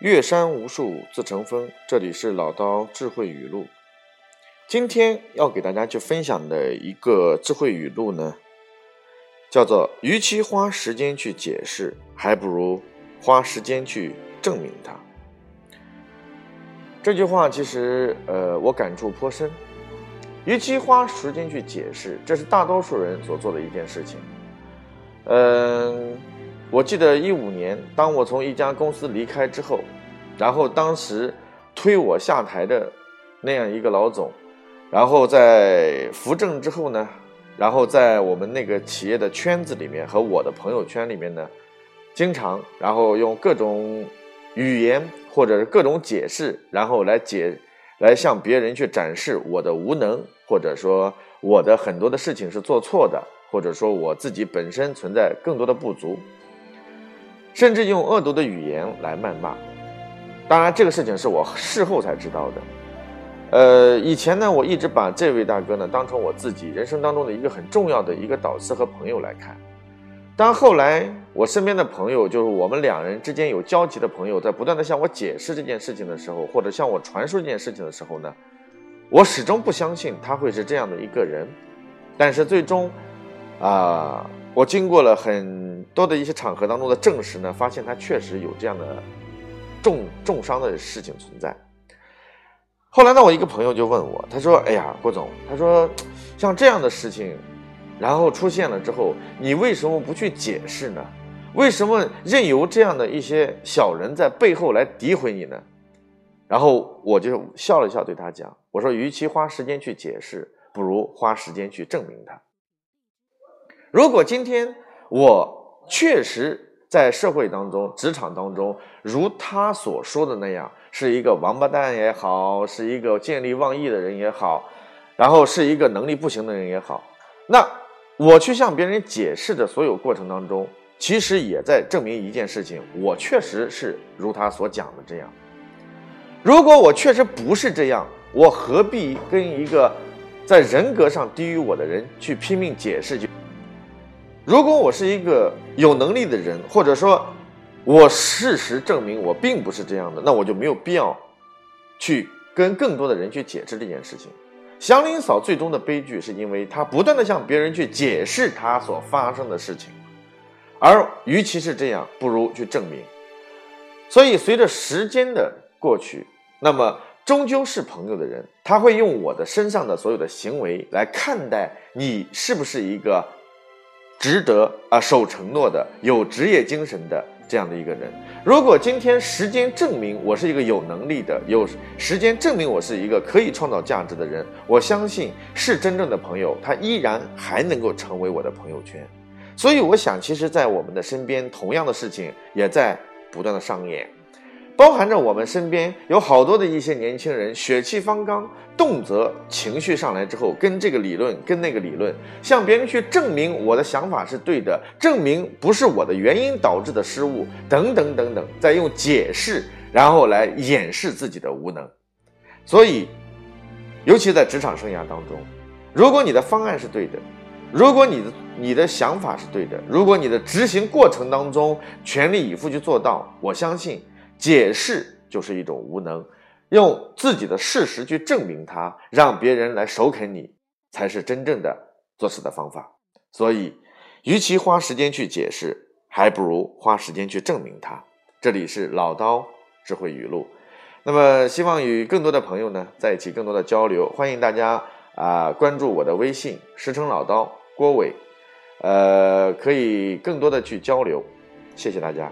岳山无数自成峰，这里是老刀智慧语录。今天要给大家去分享的一个智慧语录呢，叫做“与其花时间去解释，还不如花时间去证明它。”这句话其实，呃，我感触颇深。与其花时间去解释，这是大多数人所做的一件事情。嗯。我记得一五年，当我从一家公司离开之后，然后当时推我下台的那样一个老总，然后在扶正之后呢，然后在我们那个企业的圈子里面和我的朋友圈里面呢，经常然后用各种语言或者是各种解释，然后来解来向别人去展示我的无能，或者说我的很多的事情是做错的，或者说我自己本身存在更多的不足。甚至用恶毒的语言来谩骂，当然这个事情是我事后才知道的。呃，以前呢，我一直把这位大哥呢当成我自己人生当中的一个很重要的一个导师和朋友来看。当后来我身边的朋友，就是我们两人之间有交集的朋友，在不断的向我解释这件事情的时候，或者向我传述这件事情的时候呢，我始终不相信他会是这样的一个人。但是最终，啊。我经过了很多的一些场合当中的证实呢，发现他确实有这样的重重伤的事情存在。后来呢，我一个朋友就问我，他说：“哎呀，郭总，他说像这样的事情，然后出现了之后，你为什么不去解释呢？为什么任由这样的一些小人在背后来诋毁你呢？”然后我就笑了笑，对他讲：“我说，与其花时间去解释，不如花时间去证明他。”如果今天我确实在社会当中、职场当中，如他所说的那样，是一个王八蛋也好，是一个见利忘义的人也好，然后是一个能力不行的人也好，那我去向别人解释的所有过程当中，其实也在证明一件事情：我确实是如他所讲的这样。如果我确实不是这样，我何必跟一个在人格上低于我的人去拼命解释？就如果我是一个有能力的人，或者说，我事实证明我并不是这样的，那我就没有必要去跟更多的人去解释这件事情。祥林嫂最终的悲剧是因为她不断的向别人去解释她所发生的事情，而与其是这样，不如去证明。所以随着时间的过去，那么终究是朋友的人，他会用我的身上的所有的行为来看待你是不是一个。值得啊，守承诺的、有职业精神的这样的一个人。如果今天时间证明我是一个有能力的，有时间证明我是一个可以创造价值的人，我相信是真正的朋友，他依然还能够成为我的朋友圈。所以，我想，其实，在我们的身边，同样的事情也在不断的上演。包含着我们身边有好多的一些年轻人，血气方刚，动辄情绪上来之后，跟这个理论，跟那个理论，向别人去证明我的想法是对的，证明不是我的原因导致的失误，等等等等，再用解释，然后来掩饰自己的无能。所以，尤其在职场生涯当中，如果你的方案是对的，如果你的你的想法是对的，如果你的执行过程当中全力以赴去做到，我相信。解释就是一种无能，用自己的事实去证明它，让别人来首肯你，才是真正的做事的方法。所以，与其花时间去解释，还不如花时间去证明它。这里是老刀智慧语录。那么，希望与更多的朋友呢在一起更多的交流。欢迎大家啊关注我的微信“石城老刀郭伟”，呃，可以更多的去交流。谢谢大家。